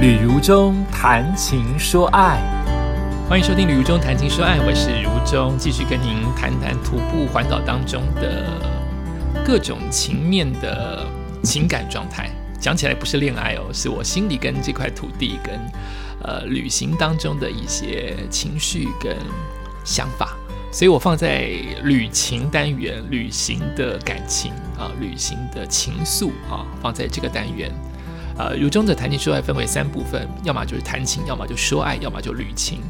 旅如中谈情说爱，欢迎收听《旅如中谈情说爱》，我是如中，继续跟您谈谈徒步环岛当中的各种情面的情感状态。讲起来不是恋爱哦，是我心里跟这块土地跟呃旅行当中的一些情绪跟想法，所以我放在旅行单元，旅行的感情啊，旅行的情愫啊，放在这个单元。呃，如中的谈情说爱分为三部分，要么就是谈情，要么就说爱，要么就旅情。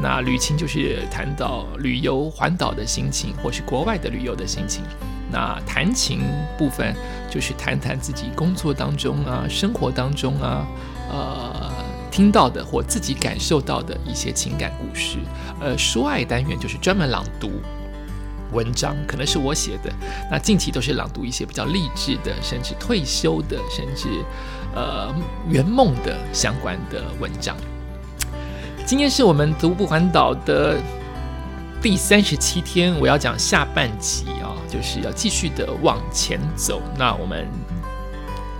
那旅情就是谈到旅游环岛的心情，或是国外的旅游的心情。那谈情部分就是谈谈自己工作当中啊、生活当中啊，呃，听到的或自己感受到的一些情感故事。呃，说爱单元就是专门朗读。文章可能是我写的，那近期都是朗读一些比较励志的，甚至退休的，甚至呃圆梦的相关的文章。今天是我们徒步环岛的第三十七天，我要讲下半集啊，就是要继续的往前走。那我们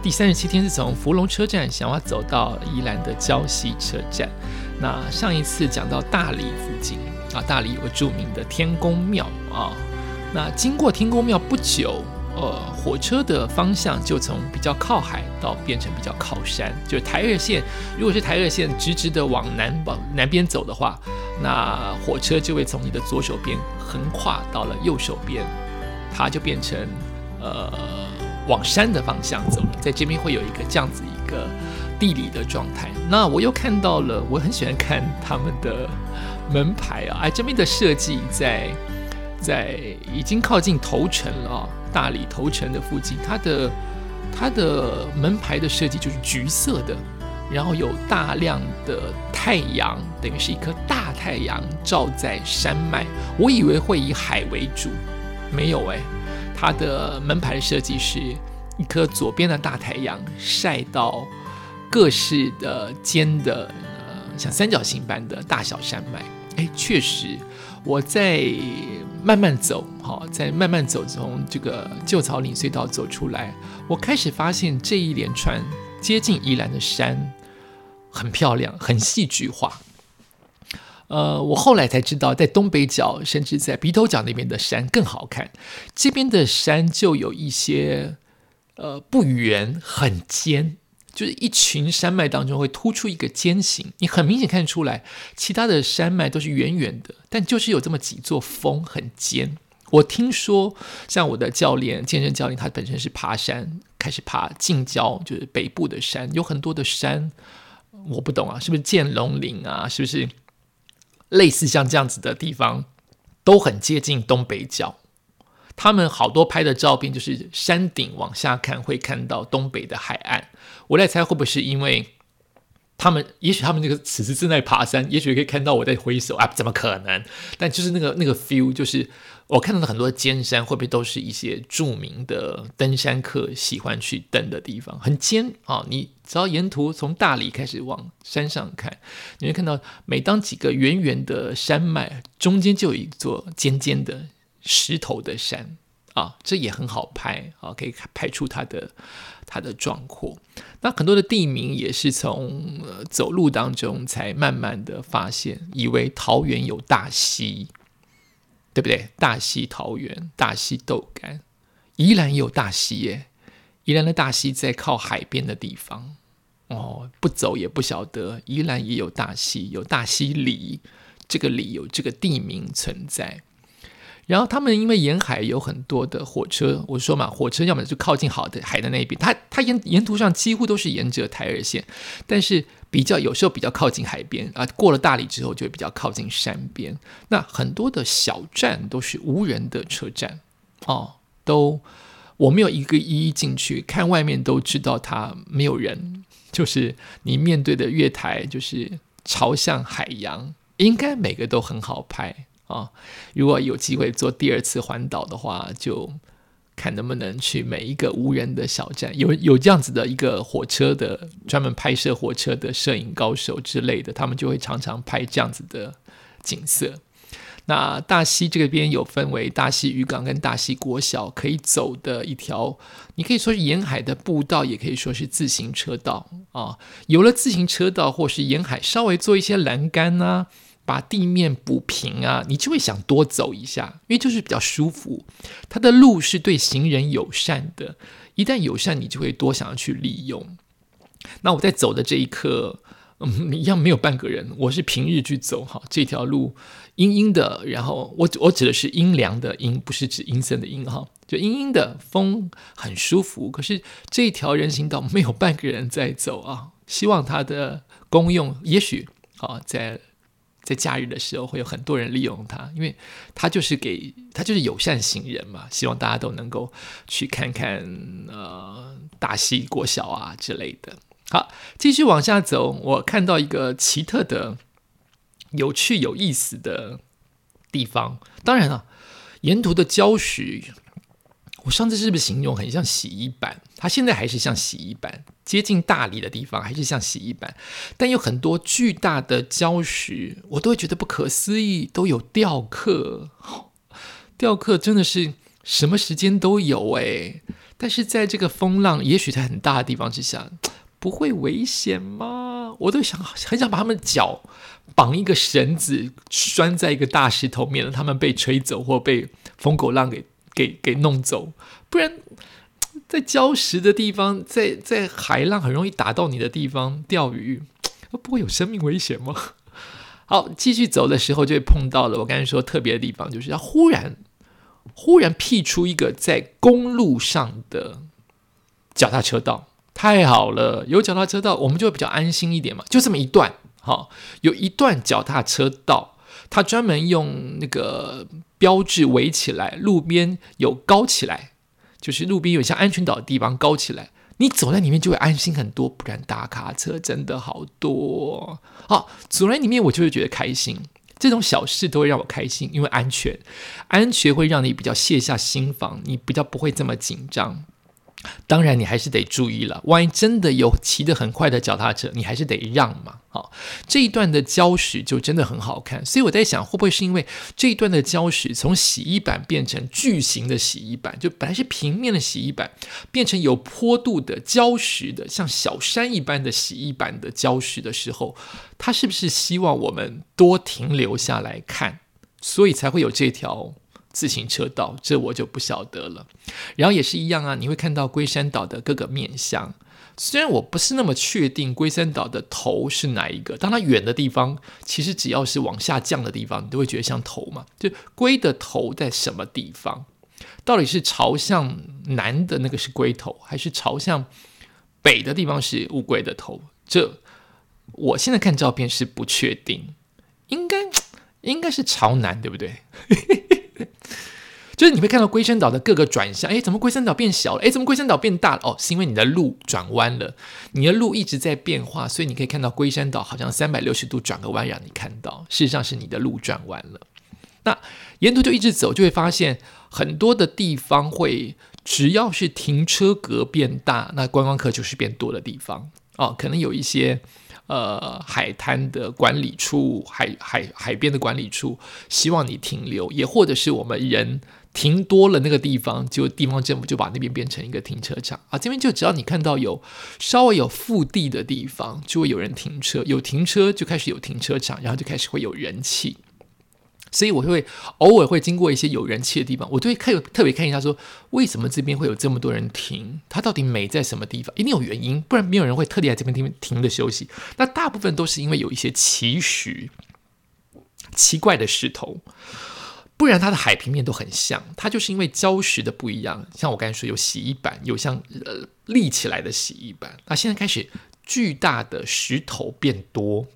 第三十七天是从福隆车站想要走到宜兰的礁溪车站。那上一次讲到大理附近。啊，大理有个著名的天宫庙啊。那经过天宫庙不久，呃，火车的方向就从比较靠海到变成比较靠山，就是台二线。如果是台二线直直的往南往南边走的话，那火车就会从你的左手边横跨到了右手边，它就变成呃往山的方向走了。在这边会有一个这样子一个地理的状态。那我又看到了，我很喜欢看他们的。门牌啊，哎，这边的设计在在已经靠近头城了，大理头城的附近，它的它的门牌的设计就是橘色的，然后有大量的太阳，等于是一颗大太阳照在山脉。我以为会以海为主，没有哎，它的门牌设计是一颗左边的大太阳晒到各式的尖的呃像三角形般的大小山脉。哎，确实，我在慢慢走，哈，在慢慢走，从这个旧草岭隧道走出来，我开始发现这一连串接近宜兰的山很漂亮，很戏剧化。呃，我后来才知道，在东北角，甚至在鼻头角那边的山更好看。这边的山就有一些呃不圆，很尖。就是一群山脉当中会突出一个尖形，你很明显看出来，其他的山脉都是圆圆的，但就是有这么几座峰很尖。我听说，像我的教练，健身教练，他本身是爬山，开始爬近郊，就是北部的山，有很多的山，我不懂啊，是不是剑龙岭啊？是不是类似像这样子的地方，都很接近东北角。他们好多拍的照片就是山顶往下看，会看到东北的海岸。我在猜会不会是因为他们，也许他们那个此时正在爬山，也许可以看到我在挥手啊？怎么可能？但就是那个那个 feel，就是我看到的很多尖山，会不会都是一些著名的登山客喜欢去登的地方？很尖啊！你只要沿途从大理开始往山上看，你会看到每当几个圆圆的山脉中间就有一座尖尖的。石头的山啊，这也很好拍啊，可以拍出它的它的壮阔。那很多的地名也是从呃走路当中才慢慢的发现，以为桃园有大溪，对不对？大溪桃园，大溪豆干，宜兰也有大溪耶。宜兰的大溪在靠海边的地方哦，不走也不晓得。宜兰也有大溪，有大溪里，这个里有这个地名存在。然后他们因为沿海有很多的火车，我说嘛，火车要么就靠近好的海的那一边，它它沿沿途上几乎都是沿着台二线，但是比较有时候比较靠近海边啊，过了大理之后就比较靠近山边。那很多的小站都是无人的车站哦，都我没有一个一一进去看，外面都知道它没有人，就是你面对的月台就是朝向海洋，应该每个都很好拍。啊，如果有机会做第二次环岛的话，就看能不能去每一个无人的小站，有有这样子的一个火车的专门拍摄火车的摄影高手之类的，他们就会常常拍这样子的景色。那大溪这边有分为大溪渔港跟大溪国小可以走的一条，你可以说是沿海的步道，也可以说是自行车道。啊，有了自行车道或是沿海稍微做一些栏杆啊，把地面补平啊，你就会想多走一下，因为就是比较舒服。它的路是对行人友善的，一旦友善，你就会多想要去利用。那我在走的这一刻，嗯，一样没有半个人。我是平日去走哈，这条路阴阴的，然后我我指的是阴凉的阴，不是指阴森的阴哈。就阴阴的风很舒服，可是这条人行道没有半个人在走啊。希望它的功用，也许啊，在在假日的时候会有很多人利用它，因为它就是给它就是友善行人嘛。希望大家都能够去看看呃大溪国小啊之类的。好，继续往下走，我看到一个奇特的、有趣有意思的地方。当然了，沿途的礁石。我上次是不是形容很像洗衣板？它现在还是像洗衣板，接近大理的地方还是像洗衣板，但有很多巨大的礁石，我都会觉得不可思议，都有雕刻，雕刻真的是什么时间都有诶。但是在这个风浪也许在很大的地方之下，不会危险吗？我都想很想把他们脚绑一个绳子拴在一个大石头，免得他们被吹走或被风狗浪给。给给弄走，不然在礁石的地方，在在海浪很容易打到你的地方钓鱼，不会有生命危险吗？好，继续走的时候就会碰到了我刚才说特别的地方，就是要忽然忽然辟出一个在公路上的脚踏车道，太好了，有脚踏车道我们就会比较安心一点嘛，就这么一段，好，有一段脚踏车道，它专门用那个。标志围起来，路边有高起来，就是路边有像安全岛的地方高起来，你走在里面就会安心很多。不然大卡车真的好多，好走在里面我就会觉得开心。这种小事都会让我开心，因为安全，安全会让你比较卸下心防，你比较不会这么紧张。当然，你还是得注意了。万一真的有骑得很快的脚踏车，你还是得让嘛。好，这一段的礁石就真的很好看。所以我在想，会不会是因为这一段的礁石从洗衣板变成巨型的洗衣板，就本来是平面的洗衣板，变成有坡度的礁石的，像小山一般的洗衣板的礁石的时候，它是不是希望我们多停留下来看，所以才会有这条？自行车道，这我就不晓得了。然后也是一样啊，你会看到龟山岛的各个面相。虽然我不是那么确定龟山岛的头是哪一个，当它远的地方，其实只要是往下降的地方，你都会觉得像头嘛。就龟的头在什么地方？到底是朝向南的那个是龟头，还是朝向北的地方是乌龟的头？这我现在看照片是不确定，应该应该是朝南，对不对？就是你会看到龟山岛的各个转向，哎，怎么龟山岛变小了？哎，怎么龟山岛变大了？哦，是因为你的路转弯了，你的路一直在变化，所以你可以看到龟山岛好像三百六十度转个弯让你看到，事实上是你的路转弯了。那沿途就一直走，就会发现很多的地方会，只要是停车格变大，那观光客就是变多的地方哦，可能有一些。呃，海滩的管理处，海海海边的管理处，希望你停留，也或者是我们人停多了那个地方，就地方政府就把那边变成一个停车场啊。这边就只要你看到有稍微有腹地的地方，就会有人停车，有停车就开始有停车场，然后就开始会有人气。所以我会偶尔会经过一些有人气的地方，我就会看特别看一下，说为什么这边会有这么多人停？它到底美在什么地方？一定有原因，不然没有人会特地在这边停停的休息。那大部分都是因为有一些奇石、奇怪的石头，不然它的海平面都很像。它就是因为礁石的不一样，像我刚才说有洗衣板，有像呃立起来的洗衣板。那现在开始巨大的石头变多。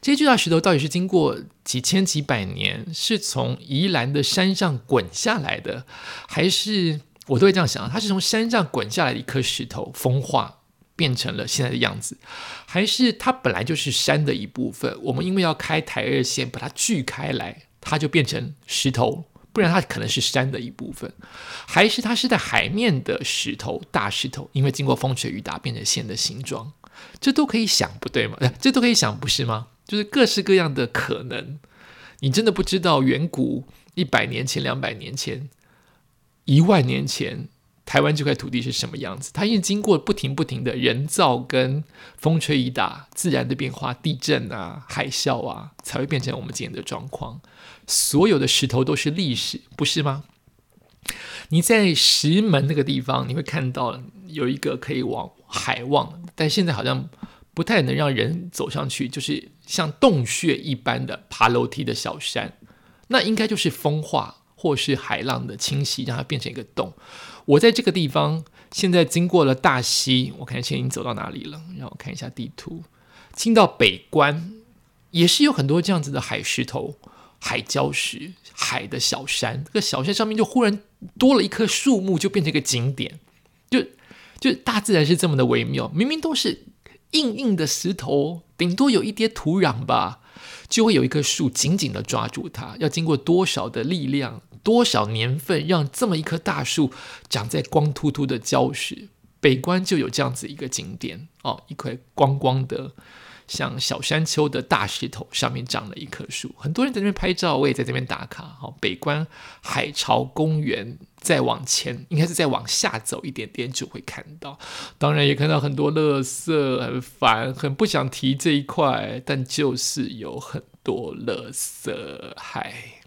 这些巨大石头到底是经过几千几百年，是从宜兰的山上滚下来的，还是我都会这样想，它是从山上滚下来的一颗石头风化变成了现在的样子，还是它本来就是山的一部分？我们因为要开台二线，把它锯开来，它就变成石头，不然它可能是山的一部分，还是它是在海面的石头大石头，因为经过风吹雨打变成线的形状，这都可以想，不对吗？这都可以想，不是吗？就是各式各样的可能，你真的不知道远古一百年前、两百年前、一万年前，台湾这块土地是什么样子。它因为经过不停不停的人造跟风吹雨打、自然的变化、地震啊、海啸啊，才会变成我们今天的状况。所有的石头都是历史，不是吗？你在石门那个地方，你会看到有一个可以往海望，但现在好像不太能让人走上去，就是像洞穴一般的爬楼梯的小山，那应该就是风化或是海浪的侵袭，让它变成一个洞。我在这个地方，现在经过了大溪，我看现在已经走到哪里了？让我看一下地图，进到北关，也是有很多这样子的海石头。海礁石、海的小山，这个小山上面就忽然多了一棵树木，就变成一个景点。就就大自然是这么的微妙，明明都是硬硬的石头，顶多有一叠土壤吧，就会有一棵树紧紧的抓住它。要经过多少的力量、多少年份，让这么一棵大树长在光秃秃的礁石？北关就有这样子一个景点哦，一块光光的。像小山丘的大石头上面长了一棵树，很多人在那边拍照，我也在这边打卡。好，北关海潮公园再往前，应该是再往下走一点点就会看到。当然也看到很多垃圾，很烦，很不想提这一块，但就是有很多垃圾。嗨，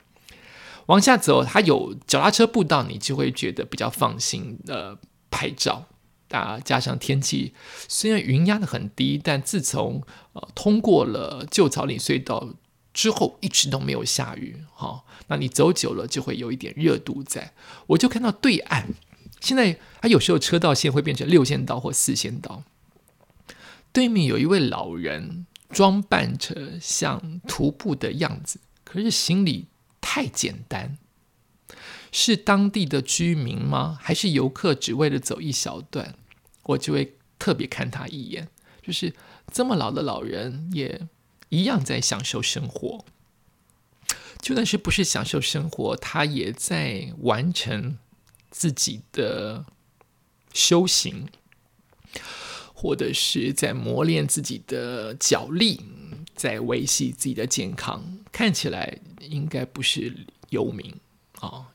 往下走，它有脚踏车步道，你就会觉得比较放心的拍照。啊，加上天气，虽然云压的很低，但自从呃通过了旧草岭隧道之后，一直都没有下雨。哈，那你走久了就会有一点热度在。我就看到对岸，现在它有时候车道线会变成六线道或四线道。对面有一位老人，装扮成像徒步的样子，可是行李太简单。是当地的居民吗？还是游客只为了走一小段？我就会特别看他一眼，就是这么老的老人也一样在享受生活，就算是不是享受生活，他也在完成自己的修行，或者是在磨练自己的脚力，在维系自己的健康。看起来应该不是游民啊，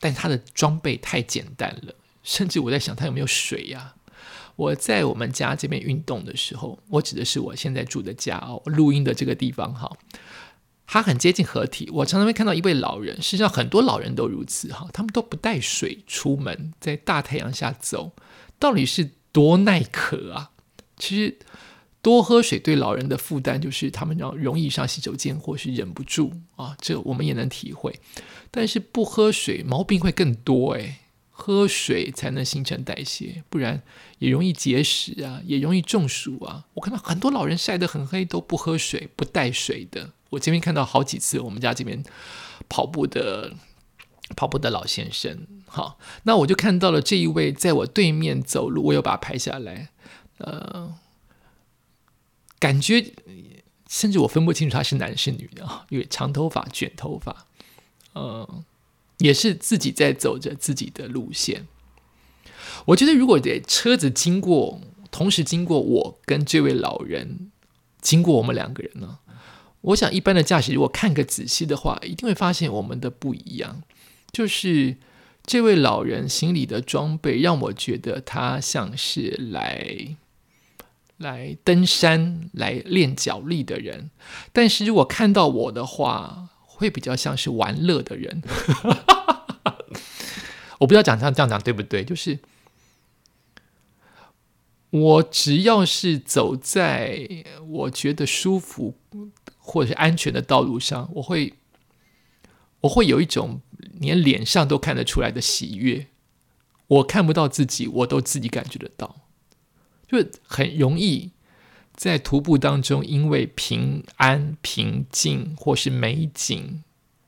但他的装备太简单了，甚至我在想他有没有水呀？我在我们家这边运动的时候，我指的是我现在住的家哦，录音的这个地方哈，它很接近合体。我常常会看到一位老人，实际上很多老人都如此哈，他们都不带水出门，在大太阳下走，到底是多耐渴啊？其实多喝水对老人的负担就是他们要容易上洗手间或是忍不住啊，这我们也能体会。但是不喝水，毛病会更多诶。喝水才能新陈代谢，不然也容易结石啊，也容易中暑啊。我看到很多老人晒得很黑都不喝水、不带水的。我这边看到好几次，我们家这边跑步的跑步的老先生，好，那我就看到了这一位在我对面走路，我又把它拍下来，呃，感觉甚至我分不清楚他是男是女的，因为长头发、卷头发，嗯。也是自己在走着自己的路线。我觉得，如果这车子经过，同时经过我跟这位老人，经过我们两个人呢，我想一般的驾驶如果看个仔细的话，一定会发现我们的不一样。就是这位老人行李的装备，让我觉得他像是来来登山、来练脚力的人。但是如果看到我的话，会比较像是玩乐的人，我不知道讲这样这样讲对不对？就是我只要是走在我觉得舒服或者是安全的道路上，我会我会有一种连脸上都看得出来的喜悦。我看不到自己，我都自己感觉得到，就很容易。在徒步当中，因为平安、平静或是美景，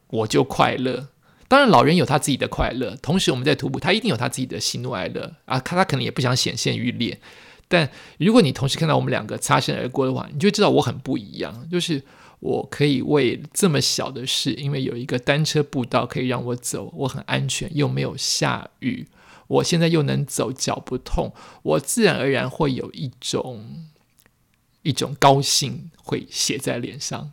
我就快乐。当然，老人有他自己的快乐，同时我们在徒步，他一定有他自己的喜怒哀乐啊。他他可能也不想显现于脸，但如果你同时看到我们两个擦身而过的话，你就知道我很不一样。就是我可以为这么小的事，因为有一个单车步道可以让我走，我很安全，又没有下雨，我现在又能走，脚不痛，我自然而然会有一种。一种高兴会写在脸上。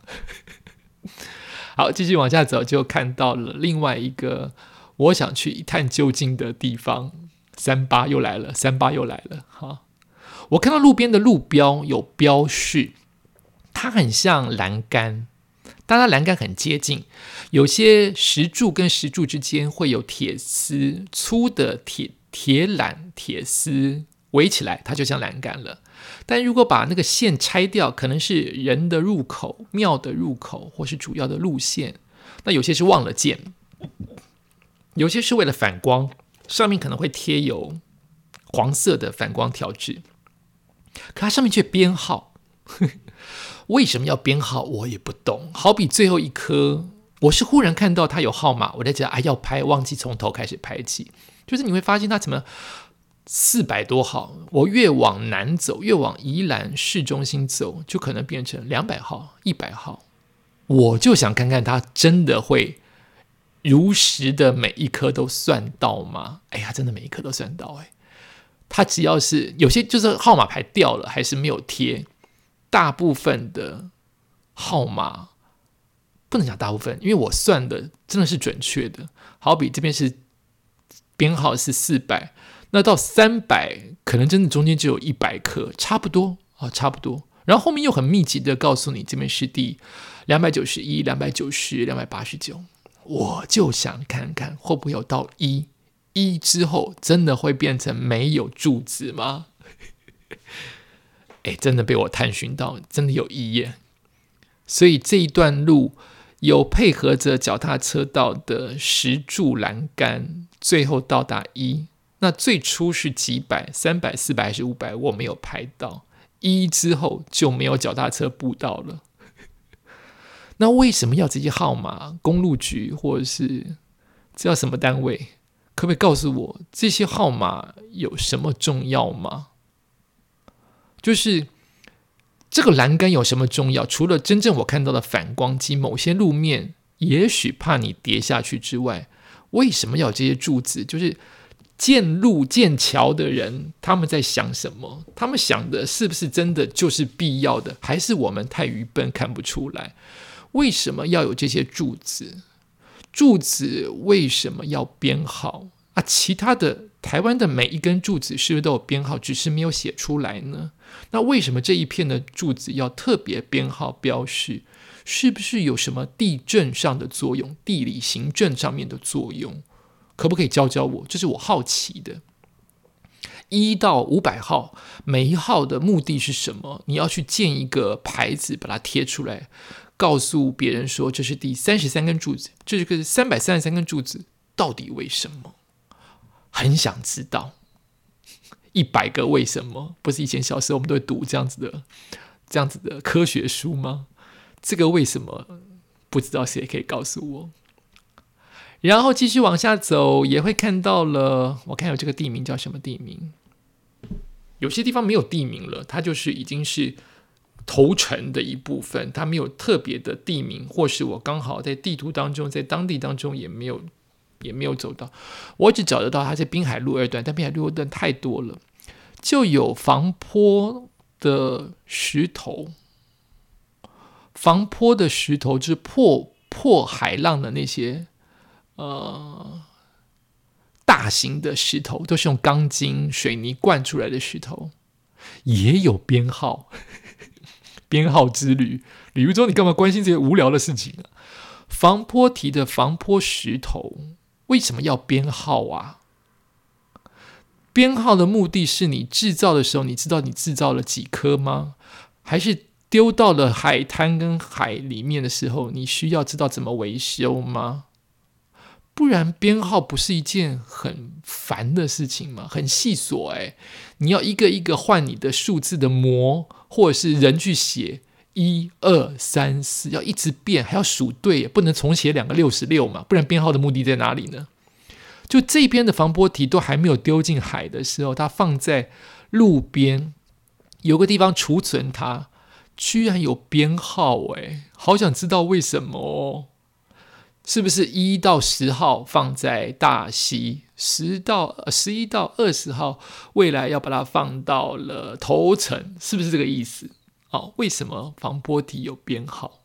好，继续往下走，就看到了另外一个我想去一探究竟的地方。三八又来了，三八又来了。哈，我看到路边的路标有标示，它很像栏杆，但它栏杆很接近，有些石柱跟石柱之间会有铁丝，粗的铁铁缆铁丝围起来，它就像栏杆了。但如果把那个线拆掉，可能是人的入口、庙的入口，或是主要的路线。那有些是忘了建，有些是为了反光，上面可能会贴有黄色的反光条纸，可它上面却编号。为什么要编号？我也不懂。好比最后一颗，我是忽然看到它有号码，我在讲啊要拍，忘记从头开始拍起。就是你会发现它怎么四百多号，我越往南走，越往宜兰市中心走，就可能变成两百号、一百号。我就想看看他真的会如实的每一颗都算到吗？哎呀，真的每一颗都算到哎！他只要是有些就是号码牌掉了，还是没有贴，大部分的号码不能讲大部分，因为我算的真的是准确的。好比这边是编号是四百，那到三百可能真的中间只有一百颗，差不多啊，差不多。然后后面又很密集的告诉你这边是第。两百九十一、两百九十、两百八十九，我就想看看会不会有到一一之后，真的会变成没有柱子吗？哎，真的被我探寻到，真的有意义！所以这一段路有配合着脚踏车道的石柱栏杆，最后到达一。那最初是几百、三百、四百还是五百？我没有拍到一之后就没有脚踏车步道了。那为什么要这些号码？公路局或者是这叫什么单位？可不可以告诉我这些号码有什么重要吗？就是这个栏杆有什么重要？除了真正我看到的反光机，某些路面也许怕你跌下去之外，为什么要这些柱子？就是建路建桥的人他们在想什么？他们想的是不是真的就是必要的？还是我们太愚笨看不出来？为什么要有这些柱子？柱子为什么要编号啊？其他的台湾的每一根柱子是不是都有编号？只是没有写出来呢？那为什么这一片的柱子要特别编号标示？是不是有什么地震上的作用？地理行政上面的作用？可不可以教教我？这是我好奇的。一到五百号，每一号的目的是什么？你要去建一个牌子，把它贴出来。告诉别人说这是第三十三根柱子，这是个三百三十三根柱子，到底为什么？很想知道一百个为什么？不是以前小时候我们都会读这样子的、这样子的科学书吗？这个为什么不知道？谁可以告诉我？然后继续往下走，也会看到了。我看有这个地名叫什么地名？有些地方没有地名了，它就是已经是。头城的一部分，它没有特别的地名，或是我刚好在地图当中，在当地当中也没有也没有走到，我只找得到它在滨海路二段，但滨海路二段太多了，就有防坡的石头，防坡的石头就是破破海浪的那些呃大型的石头，都是用钢筋水泥灌出来的石头，也有编号。编号之旅，李如忠，你干嘛关心这些无聊的事情啊？防坡堤的防坡石头为什么要编号啊？编号的目的是你制造的时候，你知道你制造了几颗吗？还是丢到了海滩跟海里面的时候，你需要知道怎么维修吗？不然编号不是一件很烦的事情吗？很细琐哎，你要一个一个换你的数字的模。或者是人去写一二三四，要一直变，还要数对，不能重写两个六十六嘛？不然编号的目的在哪里呢？就这边的防波堤都还没有丢进海的时候，它放在路边有个地方储存它，居然有编号哎，好想知道为什么？是不是一到十号放在大溪，十到十一到二十号，未来要把它放到了头城，是不是这个意思？为什么防波堤有编号？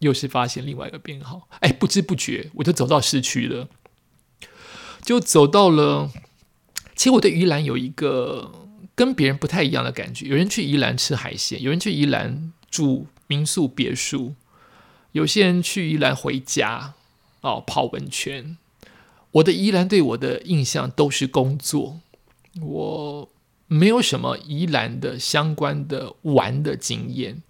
又是发现另外一个编号，哎，不知不觉我就走到市区了，就走到了其实我对宜兰有一个跟别人不太一样的感觉。有人去宜兰吃海鲜，有人去宜兰住民宿别墅，有些人去宜兰回家哦泡温泉。我的宜兰对我的印象都是工作，我没有什么宜兰的相关的玩的经验。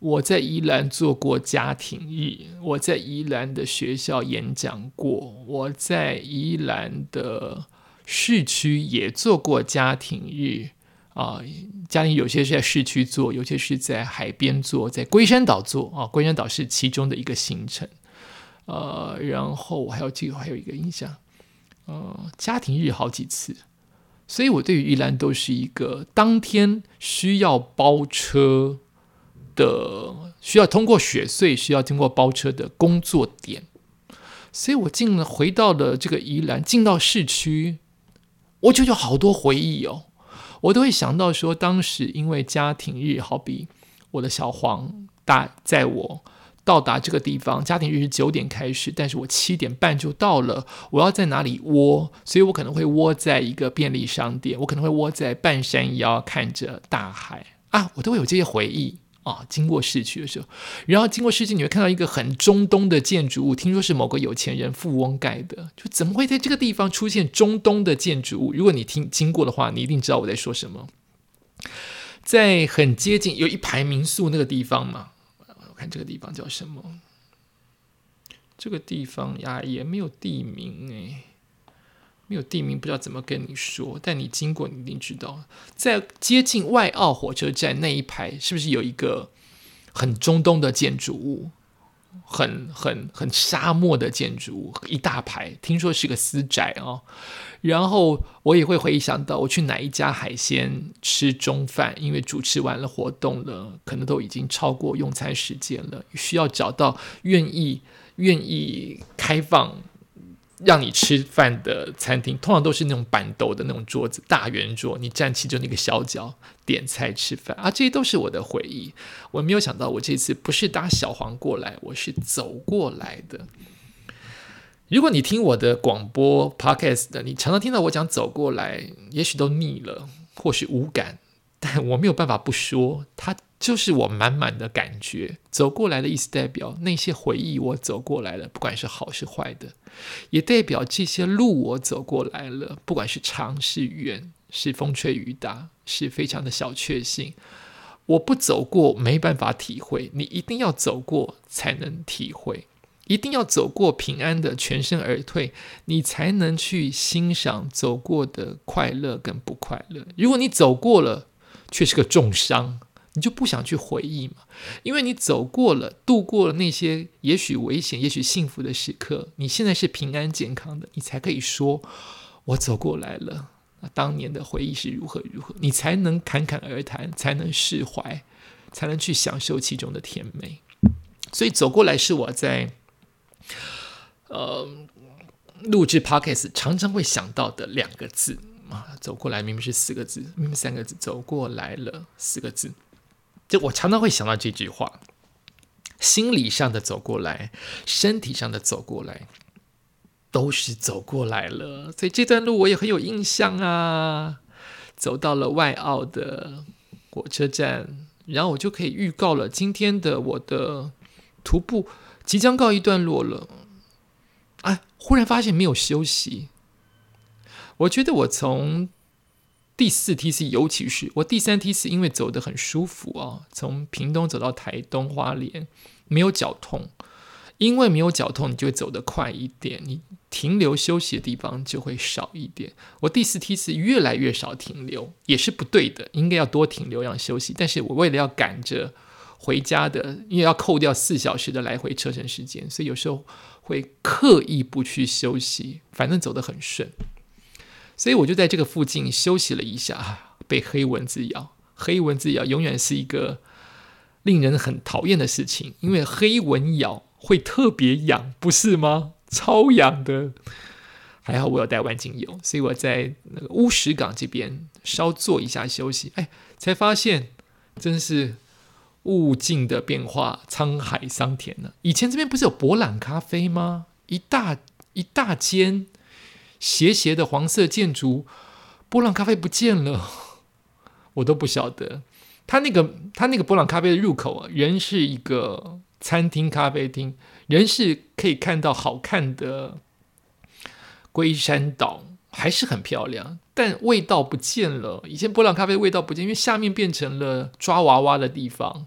我在宜兰做过家庭日，我在宜兰的学校演讲过，我在宜兰的市区也做过家庭日啊。家庭有些是在市区做，有些是在海边做，在龟山岛做啊。龟山岛是其中的一个行程。呃，然后我还有记得还有一个印象，呃，家庭日好几次，所以我对于宜兰都是一个当天需要包车的，需要通过雪隧，需要经过包车的工作点，所以我进了回到了这个宜兰，进到市区，我就有好多回忆哦，我都会想到说，当时因为家庭日，好比我的小黄大在我。到达这个地方，家庭日是九点开始，但是我七点半就到了。我要在哪里窝？所以我可能会窝在一个便利商店，我可能会窝在半山腰看着大海啊，我都会有这些回忆啊。经过市区的时候，然后经过市区，你会看到一个很中东的建筑物，听说是某个有钱人富翁盖的，就怎么会在这个地方出现中东的建筑物？如果你听经过的话，你一定知道我在说什么。在很接近有一排民宿那个地方嘛。这个地方叫什么？这个地方呀也没有地名哎，没有地名，不知道怎么跟你说。但你经过，你一定知道，在接近外澳火车站那一排，是不是有一个很中东的建筑物？很很很沙漠的建筑物，一大排，听说是个私宅哦。然后我也会回想到我去哪一家海鲜吃中饭，因为主持完了活动了，可能都已经超过用餐时间了，需要找到愿意愿意开放让你吃饭的餐厅，通常都是那种板斗的那种桌子，大圆桌，你站起就那个小角点菜吃饭啊，这些都是我的回忆。我没有想到我这次不是搭小黄过来，我是走过来的。如果你听我的广播 podcast 的，你常常听到我讲走过来，也许都腻了，或是无感，但我没有办法不说，它就是我满满的感觉。走过来的意思代表那些回忆我走过来了，不管是好是坏的，也代表这些路我走过来了，不管是长是远，是风吹雨打，是非常的小确幸。我不走过没办法体会，你一定要走过才能体会。一定要走过平安的全身而退，你才能去欣赏走过的快乐跟不快乐。如果你走过了却是个重伤，你就不想去回忆嘛？因为你走过了，度过了那些也许危险、也许幸福的时刻，你现在是平安健康的，你才可以说我走过来了。那当年的回忆是如何如何，你才能侃侃而谈，才能释怀，才能去享受其中的甜美。所以走过来是我在。呃，录制 podcast 常常会想到的两个字啊，走过来明明是四个字，明明三个字，走过来了四个字，我常常会想到这句话，心理上的走过来，身体上的走过来，都是走过来了。所以这段路我也很有印象啊，走到了外澳的火车站，然后我就可以预告了今天的我的徒步。即将告一段落了，哎，忽然发现没有休息。我觉得我从第四梯次，尤其是我第三梯次，因为走得很舒服啊，从屏东走到台东花莲，没有脚痛。因为没有脚痛，你就会走得快一点，你停留休息的地方就会少一点。我第四梯次越来越少停留，也是不对的，应该要多停留让休息。但是我为了要赶着。回家的，因为要扣掉四小时的来回车程时间，所以有时候会刻意不去休息，反正走得很顺。所以我就在这个附近休息了一下，被黑蚊子咬。黑蚊子咬永远是一个令人很讨厌的事情，因为黑蚊咬会特别痒，不是吗？超痒的。还好我有带万金油，所以我在那个乌石港这边稍坐一下休息，哎，才发现真是。物境的变化，沧海桑田呢？以前这边不是有博朗咖啡吗？一大一大间斜斜的黄色建筑，波浪咖啡不见了，我都不晓得。他那个他那个波浪咖啡的入口啊，仍是一个餐厅咖啡厅，仍是可以看到好看的龟山岛，还是很漂亮。但味道不见了，以前波浪咖啡味道不见，因为下面变成了抓娃娃的地方。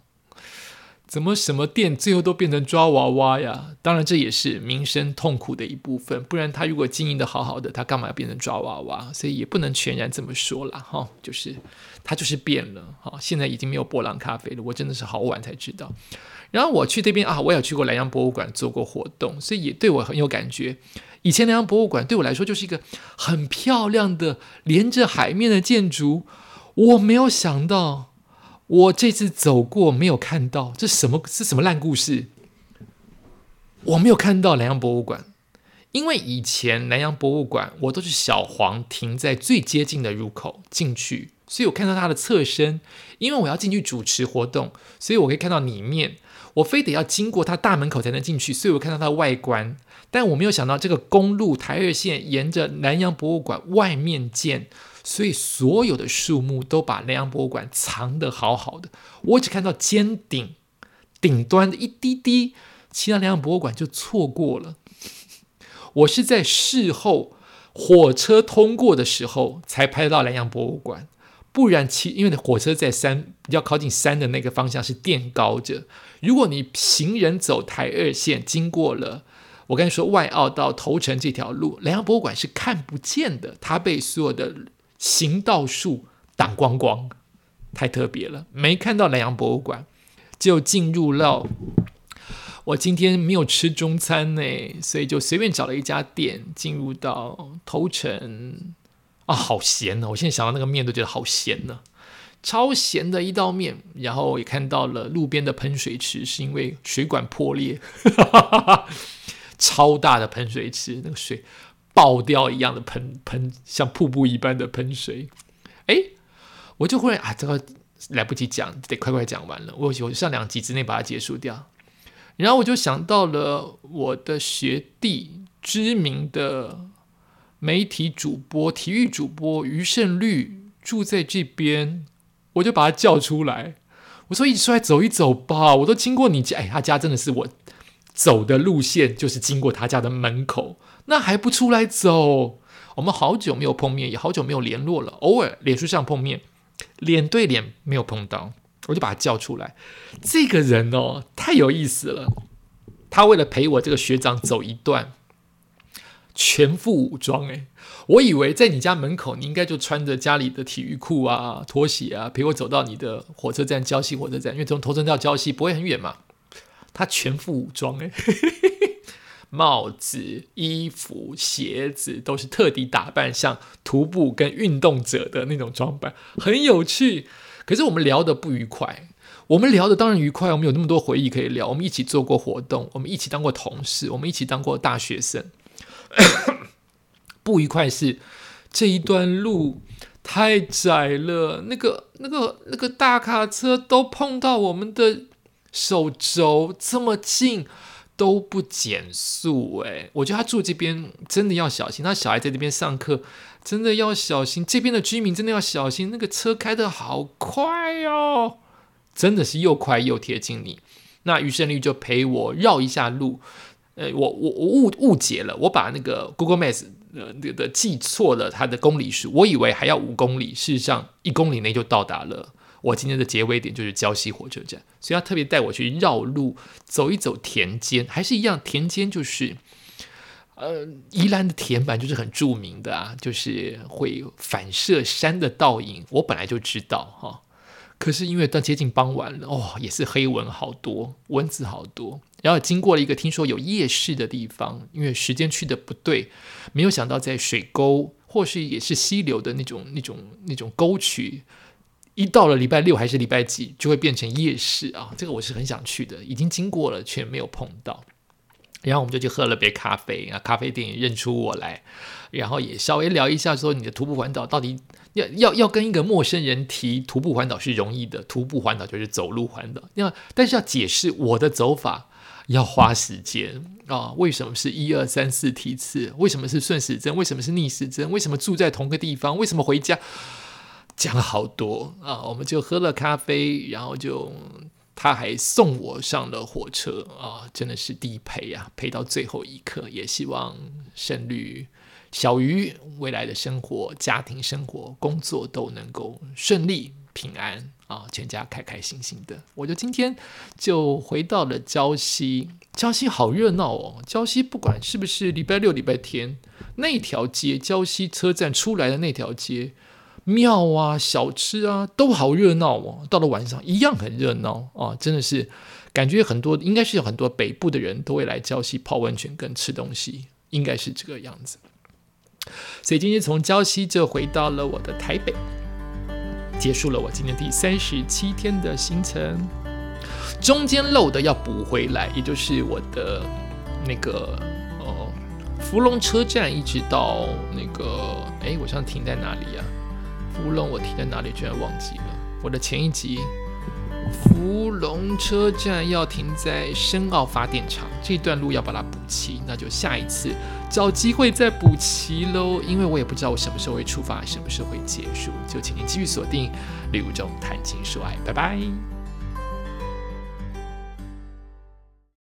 怎么什么店最后都变成抓娃娃呀？当然这也是民生痛苦的一部分，不然他如果经营的好好的，他干嘛要变成抓娃娃？所以也不能全然这么说啦哈，就是他就是变了哈。现在已经没有波浪咖啡了，我真的是好晚才知道。然后我去这边啊，我也去过南洋博物馆做过活动，所以也对我很有感觉。以前南洋博物馆对我来说就是一个很漂亮的连着海面的建筑，我没有想到。我这次走过没有看到，这什么是什么烂故事？我没有看到南洋博物馆，因为以前南洋博物馆我都是小黄停在最接近的入口进去，所以我看到它的侧身。因为我要进去主持活动，所以我可以看到里面。我非得要经过它大门口才能进去，所以我看到它的外观。但我没有想到这个公路台二线沿着南洋博物馆外面建。所以所有的树木都把南洋博物馆藏得好好的，我只看到尖顶顶端的一滴滴，其他南洋博物馆就错过了。我是在事后火车通过的时候才拍到南洋博物馆，不然其因为火车在山比较靠近山的那个方向是垫高着，如果你行人走台二线经过了，我跟你说外澳到头城这条路，南洋博物馆是看不见的，它被所有的。行道树挡光光，太特别了。没看到南洋博物馆，就进入了。我今天没有吃中餐呢，所以就随便找了一家店，进入到头城。啊，好咸呢！我现在想到那个面都觉得好咸呢，超咸的一道面。然后也看到了路边的喷水池，是因为水管破裂，超大的喷水池，那个水。爆掉一样的喷喷，像瀑布一般的喷水。哎，我就忽然啊，这个来不及讲，得快快讲完了。我我上两集之内把它结束掉。然后我就想到了我的学弟，知名的媒体主播、体育主播于胜律住在这边，我就把他叫出来。我说：“一起出来走一走吧，我都经过你家。哎，他家真的是我走的路线，就是经过他家的门口。”那还不出来走？我们好久没有碰面，也好久没有联络了。偶尔脸书上碰面，脸对脸没有碰到，我就把他叫出来。这个人哦，太有意思了。他为了陪我这个学长走一段，全副武装。诶，我以为在你家门口，你应该就穿着家里的体育裤啊、拖鞋啊，陪我走到你的火车站——交西火车站，因为从头城到交西不会很远嘛。他全副武装，诶。帽子、衣服、鞋子都是特地打扮，像徒步跟运动者的那种装扮，很有趣。可是我们聊的不愉快，我们聊的当然愉快，我们有那么多回忆可以聊。我们一起做过活动，我们一起当过同事，我们一起当过大学生。不愉快是这一段路太窄了，那个、那个、那个大卡车都碰到我们的手肘，这么近。都不减速哎，我觉得他住这边真的要小心，他小孩在这边上课真的要小心，这边的居民真的要小心，那个车开的好快哦，真的是又快又贴近你。那余胜律就陪我绕一下路，呃，我我我误误解了，我把那个 Google Maps 呃的记错了它的公里数，我以为还要五公里，事实上一公里内就到达了。我今天的结尾点就是礁溪火车站，所以他特别带我去绕路走一走田间，还是一样田间，就是呃，宜兰的田板就是很著名的啊，就是会反射山的倒影。我本来就知道哈，可是因为到接近傍晚了，哦，也是黑蚊好多，蚊子好多。然后经过了一个听说有夜市的地方，因为时间去的不对，没有想到在水沟或是也是溪流的那种那种那种沟渠。一到了礼拜六还是礼拜几，就会变成夜市啊！这个我是很想去的，已经经过了却没有碰到。然后我们就去喝了杯咖啡啊，咖啡店也认出我来，然后也稍微聊一下，说你的徒步环岛到底要要要跟一个陌生人提徒步环岛是容易的，徒步环岛就是走路环岛。那但是要解释我的走法，要花时间啊。为什么是一二三四梯次？为什么是顺时针？为什么是逆时针？为什么住在同个地方？为什么回家？讲了好多啊。我们就喝了咖啡，然后就他还送我上了火车啊，真的是低陪啊，陪到最后一刻。也希望胜率小于未来的生活、家庭生活、工作都能够顺利平安。啊，全家开开心心的。我就今天就回到了礁溪，礁溪好热闹哦。礁溪不管是不是礼拜六、礼拜天，那条街，礁溪车站出来的那条街，庙啊、小吃啊，都好热闹哦。到了晚上一样很热闹啊，真的是感觉很多，应该是有很多北部的人都会来礁溪泡温泉跟吃东西，应该是这个样子。所以今天从礁溪就回到了我的台北。结束了我今天第三十七天的行程，中间漏的要补回来，也就是我的那个哦，芙蓉车站一直到那个，哎，我上停在哪里呀？无论我停在哪里？居然忘记了。我的前一集，芙蓉车站要停在深澳发电厂这段路要把它补齐，那就下一次。找机会再补齐喽，因为我也不知道我什么时候会出发，什么时候会结束，就请您继续锁定《旅途中谈情说爱》，拜拜。